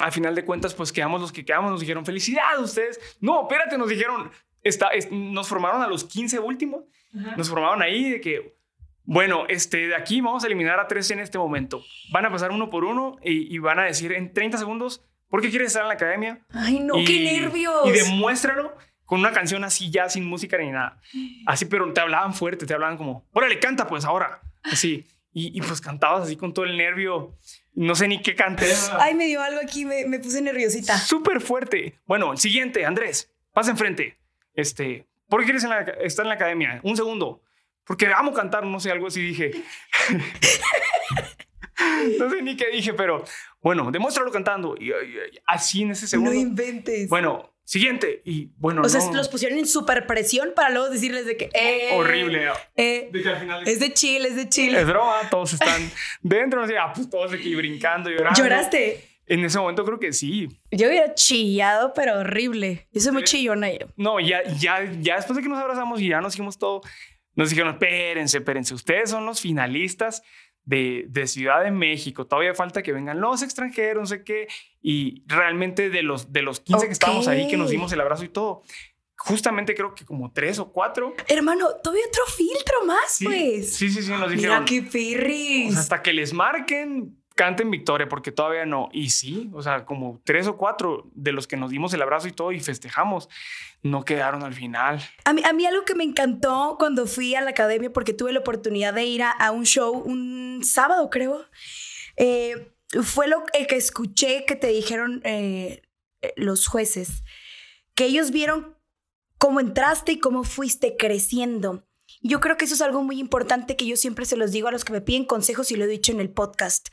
al final de cuentas, pues quedamos los que quedamos, nos dijeron, felicidades ustedes. No, espérate, nos dijeron, está, es- nos formaron a los 15 últimos, nos formaron ahí de que, bueno, este, de aquí vamos a eliminar a tres en este momento. Van a pasar uno por uno y, y van a decir en 30 segundos, ¿por qué quieres estar en la academia? Ay, no, y, qué nervios. Y demuéstralo con una canción así ya sin música ni nada. Así, pero te hablaban fuerte, te hablaban como, órale, canta pues ahora. Así. Y, y pues cantabas así con todo el nervio. No sé ni qué canté. Ay, me dio algo aquí, me, me puse nerviosita. Súper fuerte. Bueno, el siguiente, Andrés, pasa enfrente. Este, ¿por qué quieres en la- estar en la academia? Un segundo. Porque amo cantar, no sé, algo así dije. no sé ni qué dije, pero bueno, demuéstralo cantando. Y, y- y así en ese segundo. No inventes. bueno, siguiente. Y bueno, o sea, los pusieron en super presión para luego decirles de que... Eh, horrible. eh, De que al final es de Chile, es de Chile. es broma, todos están dentro, sé, ah, pues todos aquí brincando, llorando. ¿Lloraste? En ese momento creo que sí. Yo hubiera chillado, pero horrible. Yo soy muy chillona yo. No, ya, ya, ya después de que nos abrazamos y ya nos dijimos todo, nos dijeron, espérense, espérense, ustedes son los finalistas de, de Ciudad de México, todavía falta que vengan los extranjeros, no sé qué, y realmente de los, de los 15 que estábamos ahí, que nos dimos el abrazo y todo, justamente creo que como tres o cuatro. Hermano, todavía otro filtro más, Sí, pues. sí, sí, sí, nos Mira dijeron. qué o perris. sea, hasta que les marquen, canten victoria, porque todavía no. Y sí, o sea, como tres o cuatro de los que nos dimos el abrazo y todo y festejamos, no quedaron al final. A mí, a mí algo que me encantó cuando fui a la academia, porque tuve la oportunidad de ir a, un show un sábado, creo, eh, fue lo que escuché que te dijeron eh, eh, los jueces, que ellos vieron cómo entraste y cómo fuiste creciendo. Yo creo que eso es algo muy importante que yo siempre se los digo a los que me piden consejos y lo he dicho en el podcast.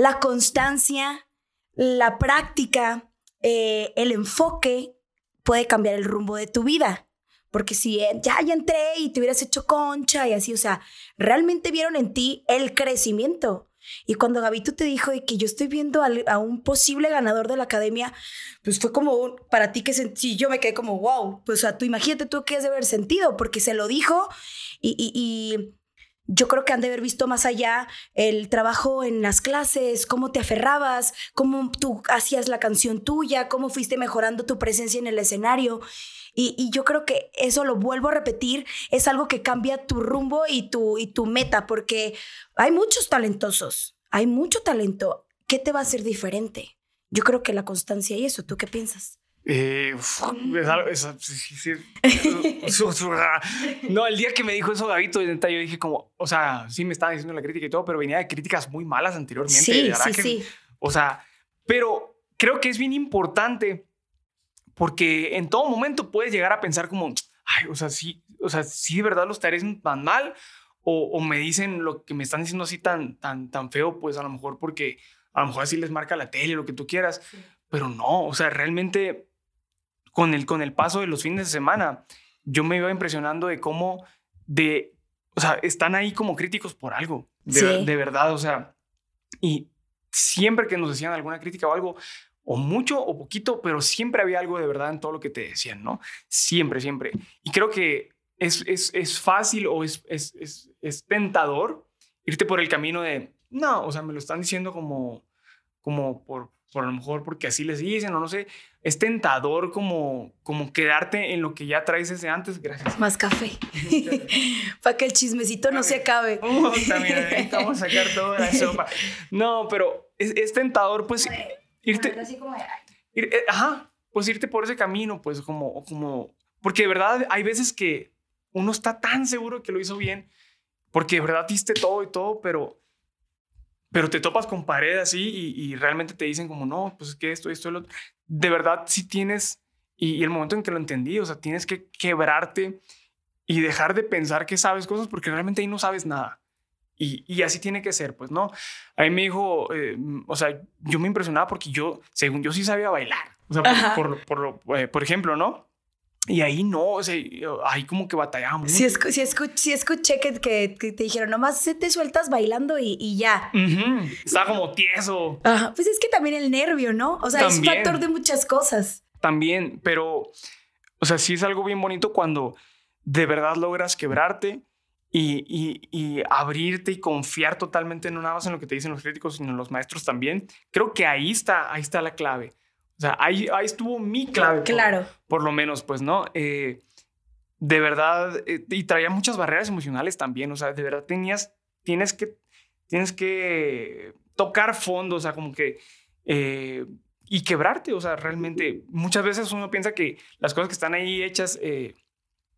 La constancia, la práctica, eh, el enfoque puede cambiar el rumbo de tu vida. Porque si eh, ya, ya entré y te hubieras hecho concha y así, o sea, realmente vieron en ti el crecimiento. Y cuando Gabito te dijo que yo estoy viendo a un posible ganador de la academia, pues fue como para ti que sentí, yo me quedé como, wow, pues o sea, tú imagínate tú qué has de haber sentido, porque se lo dijo y yo creo que han de haber visto más allá el trabajo en las clases, cómo te aferrabas, cómo tú hacías la canción tuya, cómo fuiste mejorando tu presencia en el escenario. Y, yo creo que eso lo vuelvo a repetir, es algo que cambia tu rumbo y tu, y tu meta, porque hay muchos talentosos, hay mucho talento. ¿Qué te va a hacer diferente? Yo creo que la constancia y eso, ¿tú qué piensas? Eh, es es- sí, sí, sí. no, el día que me dijo eso Gavito, neta, yo dije como, o sea, sí me estaba diciendo la crítica y todo, pero venía de críticas muy malas anteriormente. Sí, sí, que- sí. O sea, pero creo que es bien importante porque en todo momento puedes llegar a pensar como, ay, o sea, sí, o sea, sí de verdad los tareas tan mal o, o me dicen lo que me están diciendo así tan, tan, tan feo, pues a lo mejor porque a lo mejor así les marca la tele, lo que tú quieras, pero no, o sea, realmente con el, con el paso de los fines de semana, yo me iba impresionando de cómo de, o sea, están ahí como críticos por algo, de, Sí. de verdad, o sea, y siempre que nos decían alguna crítica o algo, o mucho o poquito, pero siempre había algo de verdad en todo lo que te decían, ¿no? Siempre, siempre. Y creo que es, es, es fácil o es, es, es, es tentador irte por el camino de, no, o sea, me lo están diciendo como, como por, por a lo mejor porque así les dicen o no sé, es tentador como, como quedarte en lo que ya traes desde antes, gracias. Más café. Para que el chismecito no se acabe. Uh, también ahorita vamos a sacar toda la sopa. No, pero es, es tentador, pues, irte, ir- eh, ajá, pues irte por ese camino, pues, como, como, porque de verdad hay veces que uno está tan seguro que lo hizo bien, porque de verdad diste todo y todo, pero, pero te topas con pared así y, y realmente te dicen como, no, pues es que esto, esto, lo otro. De verdad, sí tienes, y, y el momento en que lo entendí, o sea, tienes que quebrarte y dejar de pensar que sabes cosas porque realmente ahí no sabes nada. Y, y así tiene que ser, pues, ¿no? A mí me dijo, eh, o sea, yo me impresionaba porque yo, según yo, sí sabía bailar. O sea, Ajá. por, por, por, lo- eh, por ejemplo, ¿no? Y ahí no, o sea, ahí como que batallaba mucho. Sí, escu- sí escu- sí escuché que, que- que te dijeron, nomás te sueltas bailando y, y ya. Ujú, Estaba como tieso Ajá, Pues es que también el nervio, ¿no? O sea, es También. factor de muchas cosas. también, pero, o sea, sí es algo bien bonito cuando de verdad logras quebrarte y, y, abrirte y confiar totalmente no nada más en lo que te dicen los críticos, sino en los maestros también. Creo que ahí está, ahí está la clave. O sea, ahí, ahí estuvo mi clave. Claro. Por, lo menos, pues, ¿no? Eh, de verdad, eh, y traía muchas barreras emocionales también. O sea, de verdad tenías, tienes que, tienes que tocar fondo, o sea, como que... Eh, y quebrarte, o sea, realmente muchas veces uno piensa que las cosas que están ahí hechas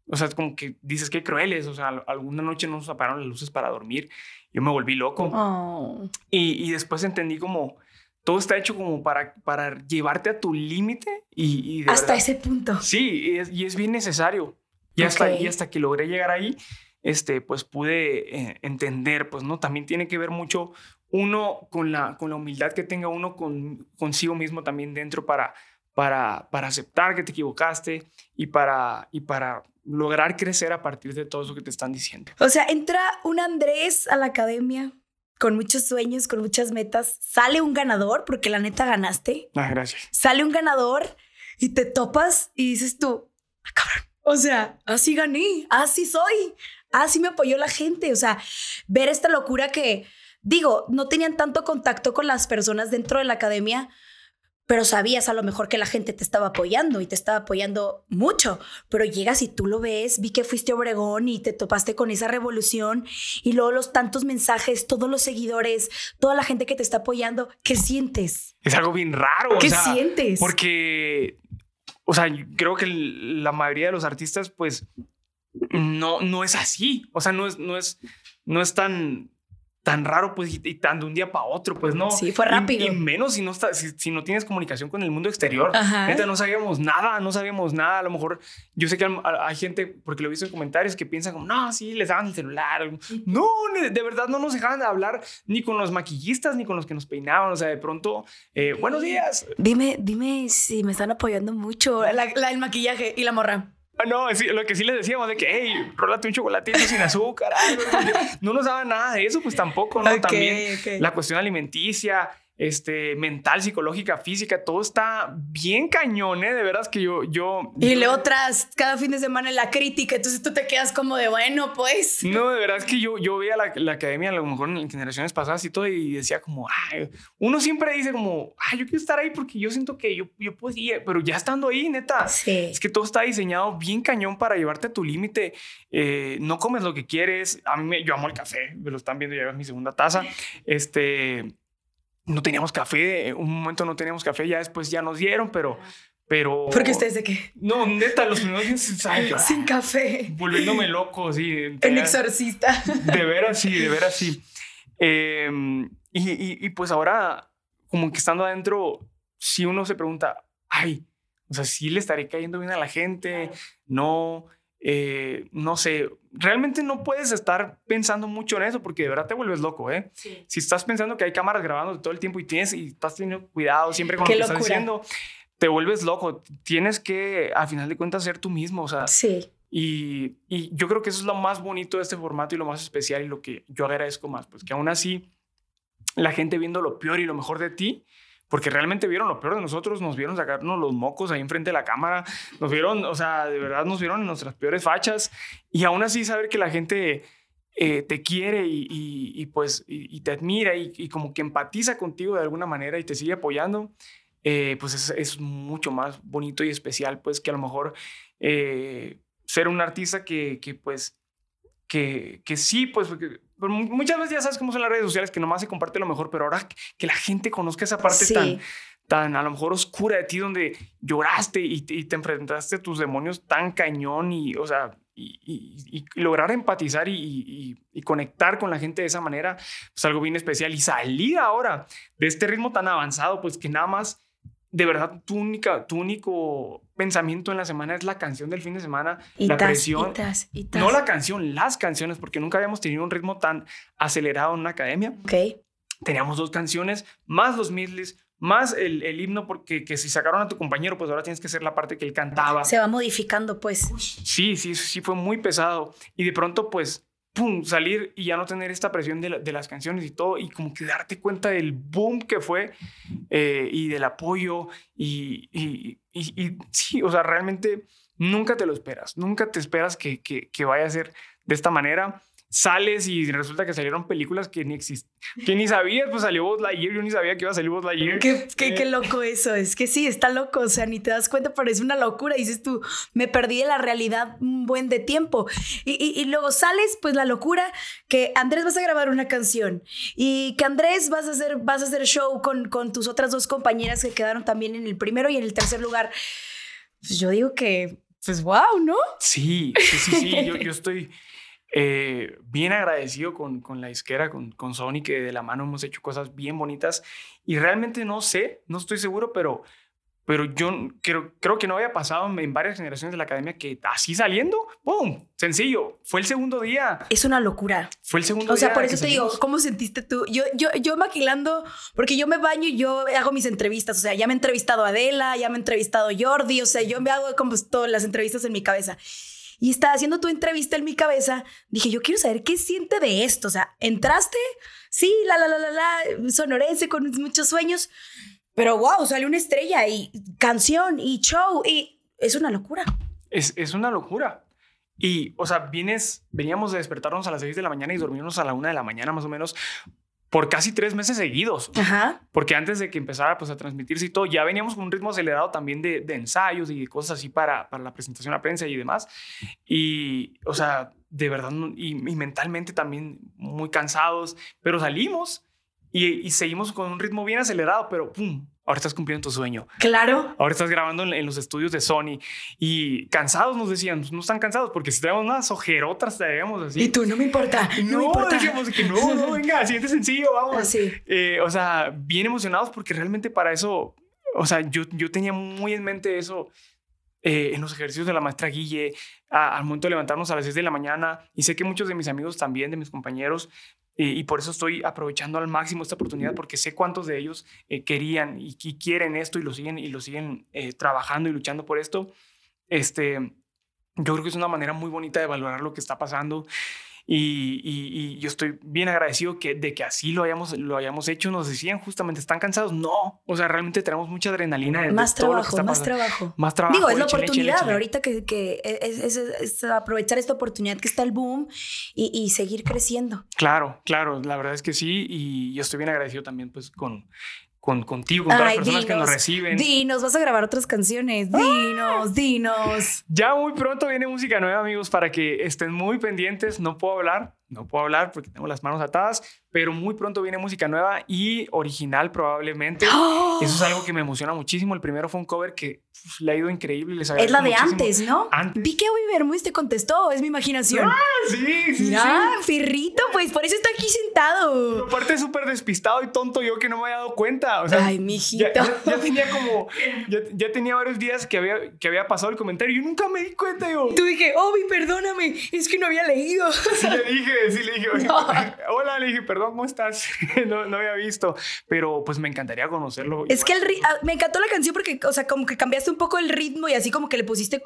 o sea, como que dices que crueles. O sea, alguna noche no nos apagaron las luces para dormir. Yo me volví loco. Oh. Y, y, después entendí como todo está hecho como para, para llevarte a tu límite. Y, hasta ese punto. Sí, y es, y es bien necesario. Y hasta, y hasta que logré llegar ahí, este, pues pude eh, entender, pues, ¿no? También tiene que ver mucho uno con la, con la humildad que tenga uno con, consigo mismo también dentro para, para, para aceptar que te equivocaste y para, y para lograr crecer a partir de todo eso que te están diciendo. O sea, entra un Andrés a la academia con muchos sueños, con muchas metas, sale un ganador, porque la neta ganaste. Ah, gracias. Sale un ganador y te topas y dices tú, ah, cabrón. O sea, así gané, así soy, así me apoyó la gente. O sea, ver esta locura que, digo, no tenían tanto contacto con las personas dentro de la academia, pero sabías a lo mejor que la gente te estaba apoyando y te estaba apoyando mucho, pero llegas y tú lo ves, vi que fuiste a Obregón y te topaste con esa revolución y luego los tantos mensajes, todos los seguidores, toda la gente que te está apoyando, ¿qué sientes? Es algo bien raro. ¿Qué sientes? Porque, o sea, creo que la mayoría de los artistas, pues, no, no es así. O sea, no es, no es, no es tan tan raro, pues, y, tan de un día para otro, pues no. Sí, fue rápido. Y, menos si no, si, no tienes comunicación con el mundo exterior. Gente, no sabíamos nada, no sabíamos nada. A lo mejor yo sé que hay, gente, porque lo he visto en comentarios, que piensan como, no, sí, les daban el celular. No, de verdad no nos dejaban de hablar ni con los maquillistas ni con los que nos peinaban. O sea, de pronto, eh, buenos días. Dime, dime si me están apoyando mucho la, el maquillaje y la morra. Ah, no, lo que sí les decíamos de que, hey, rólate un chocolatito sin azúcar. no nos daban nada de eso, pues tampoco, ¿no? También la cuestión alimenticia, este, mental, psicológica, física, todo está bien cañón, ¿eh? De veras que yo... yo y le otras cada fin de semana en la crítica, entonces tú te quedas como de, bueno, pues... No, de verdad es que yo, yo veía la, la academia a lo mejor en generaciones pasadas y todo y decía como, ay, uno siempre dice como, ay, yo quiero estar ahí porque yo siento que yo, yo podía, pero ya estando ahí, neta, sí. es que todo está diseñado bien cañón para llevarte a tu límite, eh, no comes lo que quieres, a mí me, yo amo el café, me lo están viendo, ya es mi segunda taza, este no teníamos café, un momento no teníamos café, ya después ya nos dieron, pero... Pero... ¿Porque ustedes de qué? No, neta, los primeros días... Sin café. Volviéndome loco, sí. El exorcista. De veras, sí, de veras, sí. Em, y, y, pues ahora, como que estando adentro, si uno se pregunta, ay, o sea, si le estaré cayendo bien a la gente, no, eh, no sé, realmente no puedes estar pensando mucho en eso porque de verdad te vuelves loco, ¿eh? Si estás pensando que hay cámaras grabando todo el tiempo y tienes y estás teniendo cuidado siempre con lo que estás diciendo, te vuelves loco. Tienes que, a final de cuentas, ser tú mismo, o sea. Sí. Y, y yo creo que eso es lo más bonito de este formato y lo más especial y lo que yo agradezco más, pues que aún así la gente viendo lo peor y lo mejor de ti, porque realmente vieron lo peor de nosotros, nos vieron sacarnos los mocos ahí enfrente de la cámara, nos vieron, o sea, de verdad nos vieron en nuestras peores fachas y aún así saber que la gente eh, te quiere y, pues y, te admira y, como que empatiza contigo de alguna manera y te sigue apoyando, eh, pues es, es, mucho más bonito y especial, pues que a lo mejor eh, ser un artista que, que pues que, que sí, pues muchas veces ya sabes cómo son las redes sociales, que nomás se comparte lo mejor, pero ahora que la gente conozca esa parte tan, tan a lo mejor oscura de ti, donde lloraste y, te enfrentaste a tus demonios tan cañón y, o sea, y, lograr empatizar y, conectar con la gente de esa manera, pues algo bien especial. Y salir ahora de este ritmo tan avanzado, pues que nada más de verdad tu única, tu único pensamiento en la semana es la canción del fin de semana, la presión. No la canción, las canciones, porque nunca habíamos tenido un ritmo tan acelerado en una academia. Ok. Teníamos dos canciones, más los midlis, más el, el, himno, porque que si sacaron a tu compañero, pues ahora tienes que ser la parte que él cantaba. Se va modificando, pues. Sí, sí, sí, fue muy pesado. Y de pronto, pues, pum, salir y ya no tener esta presión de, las canciones y todo, y como que darte cuenta del boom que fue eh, y del apoyo, y, y, y, sí, o sea, realmente nunca te lo esperas, nunca te esperas que, que, que, vaya a ser de esta manera. Sales y resulta que salieron películas que ni existen, que ni sabías, pues salió Buzz Lightyear, yo ni sabía que iba a salir Buzz Lightyear. Qué, qué, qué loco eso, es que sí, está loco, o sea, ni te das cuenta, pero es una locura, dices tú, me perdí de la realidad un buen de tiempo. Y, y- y luego sales, pues la locura, que Andrés vas a grabar una canción y que Andrés vas a hacer, vas a hacer show con, con tus otras dos compañeras que quedaron también en el primero y en el tercer lugar. Pues yo digo que, pues wow, ¿no? Sí, sí, sí, sí. Yo, yo estoy eh, bien agradecido con, con la disquera, con, con Sony, que de la mano hemos hecho cosas bien bonitas. Y realmente no sé, no estoy seguro, pero, pero yo creo, creo que no había pasado en, varias generaciones de la academia que así saliendo, ¡pum! Sencillo. Fue el segundo día. Es una locura. Fue el segundo O sea, día por eso te digo, salimos. ¿cómo sentiste tú? Yo, yo, yo maquilando, porque yo me baño y yo hago mis entrevistas. O sea, ya me he entrevistado Adela, ya me he entrevistado Jordi. O sea, yo me hago como todas las entrevistas en mi cabeza. Y estaba haciendo tu entrevista en mi cabeza. Dije, yo quiero saber qué siente de esto. O sea, entraste, sí, la, la, la, la, la, sonorense con muchos sueños. Pero wow, sale una estrella y canción y show y es una locura. Es, es una locura. Y, o sea, vienes, veníamos de despertarnos a las 6 de la mañana y dormirnos a la 1 de la mañana más o menos por casi tres meses seguidos. Ajá. Porque antes de que empezara pues, a transmitirse y todo, ya veníamos con un ritmo acelerado también de, de ensayos y cosas así para, para la presentación a prensa y demás. Y, o sea, de verdad, y mentalmente también muy cansados, pero salimos y, y seguimos con un ritmo bien acelerado, pero ¡pum! Ahora estás cumpliendo tu sueño. Claro. Ahora estás grabando en, en los estudios de Sony y cansados nos decían, no están cansados porque si traemos unas ojerotas traemos así. Y tú, no me importa. No, no, me importa. dijimos que no, no, venga, siguiente sencillo, vamos. Así. Eh, o sea, bien emocionados porque realmente para eso, o sea, yo, yo tenía muy en mente eso eh, en los ejercicios de la maestra Guille, a- al momento de levantarnos a las 6 de la mañana, y sé que muchos de mis amigos también, de mis compañeros, eh, y por eso estoy aprovechando al máximo esta oportunidad, porque sé cuántos de ellos eh, querían y, quieren esto y lo siguen, y lo siguen eh, trabajando y luchando por esto. Este, yo creo que es una manera muy bonita de valorar lo que está pasando. Y, y- y yo estoy bien agradecido que, de que así lo hayamos, lo hayamos hecho. Nos decían justamente, ¿están cansados? No, o sea, realmente tenemos mucha adrenalina. de- de Más todo lo que trabajo, más pasando. trabajo. Más trabajo. Digo, es la échale, échale, oportunidad échale. ahorita que, que es, es- es aprovechar esta oportunidad que está el boom y, y seguir creciendo. Claro, claro, la verdad es que sí. Y yo estoy bien agradecido también pues con, con contigo, con todas las personas que nos reciben. Dinos, vas a grabar otras canciones. Dinos, dinos. Ya muy pronto viene música nueva, amigos, para que estén muy pendientes. No puedo hablar, no puedo hablar porque tengo las manos atadas, pero muy pronto viene música nueva y original probablemente. ¡Oh! Eso es algo que me emociona muchísimo. El primero fue un cover que uf, le ha ido increíble. Les Es la de muchísimo. antes, ¿no? Antes. Vi que Bermúdez te contestó, es mi imaginación. Ah, sí, sí, Mira, Firrito, pues por eso está aquí sí. sentado. Aparte súper despistado y tonto yo que no me había dado cuenta. O sea, Ay, mijito. ya, ya- ya tenía como, ya, ya tenía varios días que había, que había pasado el comentario y yo nunca me di cuenta. Yo, Tú dije, Obi, perdóname, es que no había leído. Sí, le dije, sí, le dije, No. hola, le dije, perdón, ¿cómo estás? no, no había visto, pero pues me encantaría conocerlo. Es que el ah, me encantó la canción porque, o sea, como que cambiaste un poco el ritmo y así como que le pusiste,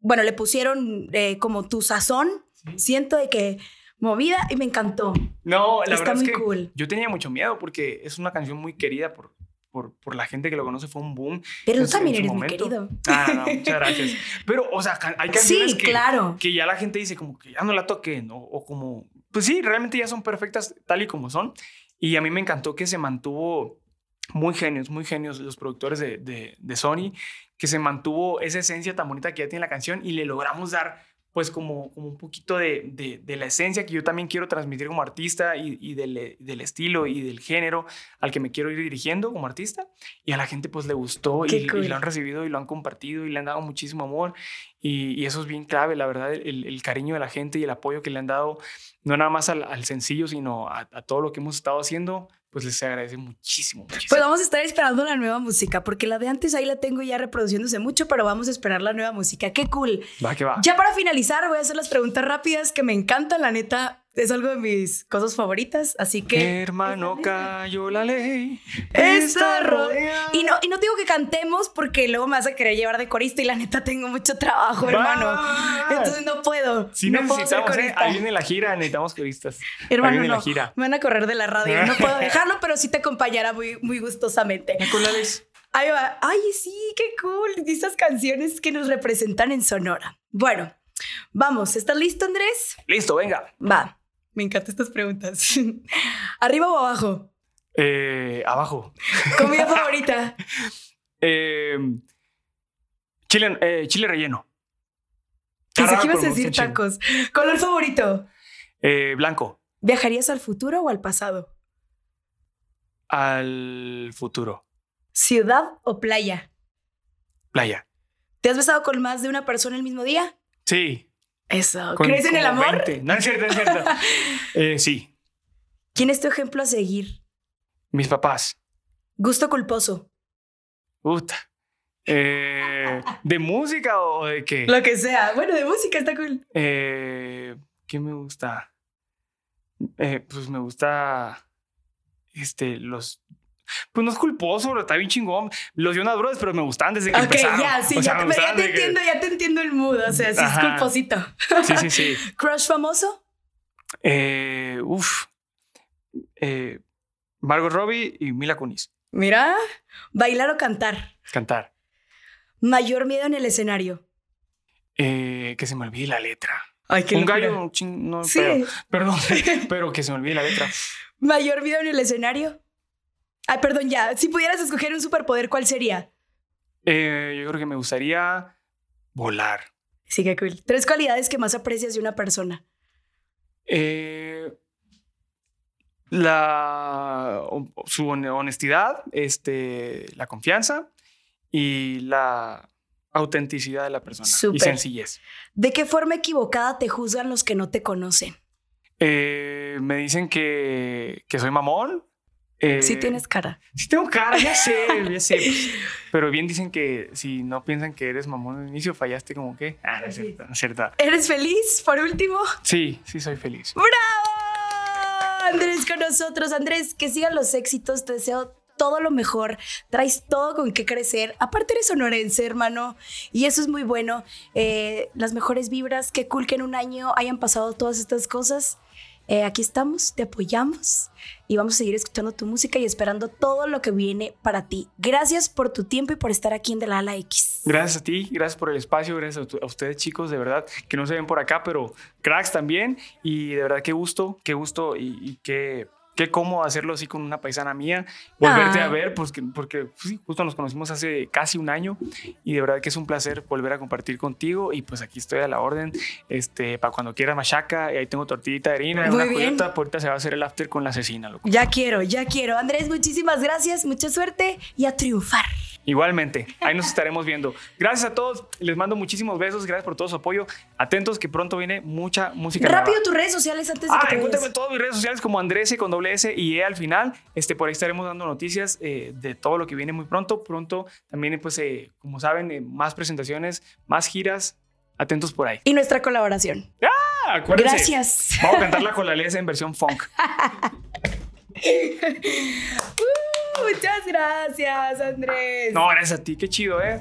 bueno, le pusieron eh, como tu sazón. Siento de que movida y me encantó. No, la Está verdad muy es que cool. yo tenía mucho miedo porque es una canción muy querida por, por, por la gente que lo conoce, fue un boom. Pero tú también eres muy momento. querido. Ah, no, muchas gracias. Pero, o sea, hay canciones Sí, que, claro. que ya la gente dice como que ya no la toquen o, o como, pues sí, realmente ya son perfectas tal y como son. Y a mí me encantó que se mantuvo muy genios, muy genios los productores de, de, de Sony, que se mantuvo esa esencia tan bonita que ya tiene la canción y le logramos dar pues como, como un poquito de, de, de la esencia que yo también quiero transmitir como artista y, y del, del estilo y del género al que me quiero ir dirigiendo como artista. Y a la gente pues le gustó y, cool. lo han recibido y lo han compartido y le han dado muchísimo amor. Y, y eso es bien clave, la verdad, el, el cariño de la gente y el apoyo que le han dado, no nada más al, al sencillo, sino a, a todo lo que hemos estado haciendo, pues les agradece muchísimo, muchísimo. Pues vamos a estar esperando la nueva música, porque la de antes ahí la tengo ya reproduciéndose mucho, pero vamos a esperar la nueva música. Qué cool. va que va. Ya para finalizar, voy a hacer las preguntas rápidas que me encantan, la neta. Es algo de mis cosas favoritas, así que... Hermano, cayó la ley. Está rodeada. Y no, y no digo que cantemos porque luego me vas a querer llevar de corista y la neta tengo mucho trabajo, hermano. Entonces no puedo. Si no necesitamos, ¿eh? Ahí viene la gira, necesitamos coristas. Hermano, viene no. la gira. Me van a correr de la radio. No puedo dejarlo, pero sí te acompañará muy, muy gustosamente. Ahí va. Ay, sí, qué cool. Esas canciones que nos representan en Sonora. Bueno, vamos. ¿Estás listo, Andrés? Listo, venga. Va. Me encantan estas preguntas. ¿Arriba o abajo? Eh, abajo. ¿Comida favorita? Eh, chile, eh, chile relleno. Pensé que ibas a decir tacos. ¿Color favorito? Eh, blanco. ¿Viajarías al futuro o al pasado? Al futuro. ¿Ciudad o playa? Playa. ¿Te has besado con más de una persona el mismo día? Sí. Eso. con ¿Crees en el amor? 20. No es cierto, es cierto. Eh, sí. ¿Quién es tu ejemplo a seguir? Mis papás. ¿Gusto culposo? Puta. Eh, ¿De música o de qué? Lo que sea. Bueno, de música está cool. Eh, ¿Qué me gusta? Eh, pues me gusta. Este, los. Pues no es culposo, pero está bien chingón. Los Jonas Brothers, pero me gustan desde que Ok, empezaron. ya, sí, O sea, ya, te, ya te que- entiendo, ya te entiendo el mood. O sea, sí es culposito. Sí, sí, sí. ¿Crush famoso? Eh, uf. Eh, Margot Robbie y Mila Kunis. Mira, bailar o cantar. Cantar. Mayor miedo en el escenario. Eh, que se me olvide la letra. Ay, qué un locura. gallo, un ching- no, Sí. pero- perdón, pero que se me olvide la letra. Mayor miedo en el escenario. Ay, perdón, ya. Si pudieras escoger un superpoder, ¿cuál sería? Eh, yo creo que me gustaría volar. Sí, qué cool. Tres cualidades que más aprecias de una persona. Eh, la, su hon- honestidad, este, la confianza y la autenticidad de la persona. Y Súper. sencillez. ¿De qué forma equivocada te juzgan los que no te conocen? Eh, me dicen que, que soy mamón. Eh, Sí tienes cara. Sí tengo cara, ya sé, ya sé. pues, pero bien dicen que si no piensan que eres mamón al inicio, fallaste como que... Ah, no es cierto, no es cierto. ¿Eres feliz, por último? Sí, sí soy feliz. ¡Bravo! Andrés con nosotros. Andrés, que sigan los éxitos. Te deseo todo lo mejor. Traes todo con qué crecer. Aparte eres sonorense, hermano. Y eso es muy bueno. Eh, las mejores vibras. Qué cool que en un año hayan pasado todas estas cosas. Eh, aquí estamos, te apoyamos y vamos a seguir escuchando tu música y esperando todo lo que viene para ti. Gracias por tu tiempo y por estar aquí en De la Ala X. Gracias a ti, gracias por el espacio, gracias a, ustedes chicos, de verdad, que no se ven por acá, pero cracks también. Y de verdad, qué gusto, qué gusto y, y qué, qué cómodo hacerlo así con una paisana mía. Volverte Ah. a ver, pues, que- porque sí, justo nos conocimos hace casi un año y de verdad que es un placer volver a compartir contigo. Y pues aquí estoy a la orden, este, para cuando quiera machaca. Y ahí tengo tortillita de harina, Muy una pues, ahorita se va a hacer el after con la asesina, loco. Ya quiero, ya quiero. Andrés, muchísimas gracias, mucha suerte y a triunfar. Igualmente, ahí nos estaremos viendo. Gracias a todos, les mando muchísimos besos, gracias por todo su apoyo. Atentos que pronto viene mucha música. Rápido nueva. tus redes sociales antes de Ah, que te en todas mis redes sociales como Andrés con doble S y E al final. Este, por ahí estaremos dando noticias eh, de todo lo que viene muy pronto. Pronto también, pues, eh, como saben, eh, más presentaciones, más giras. Atentos por ahí. Y nuestra colaboración. Ah, acuérdense. Gracias. Vamos a cantar la colalesa en versión funk. Muchas gracias, Andrés. No, gracias a ti, qué chido, ¿eh?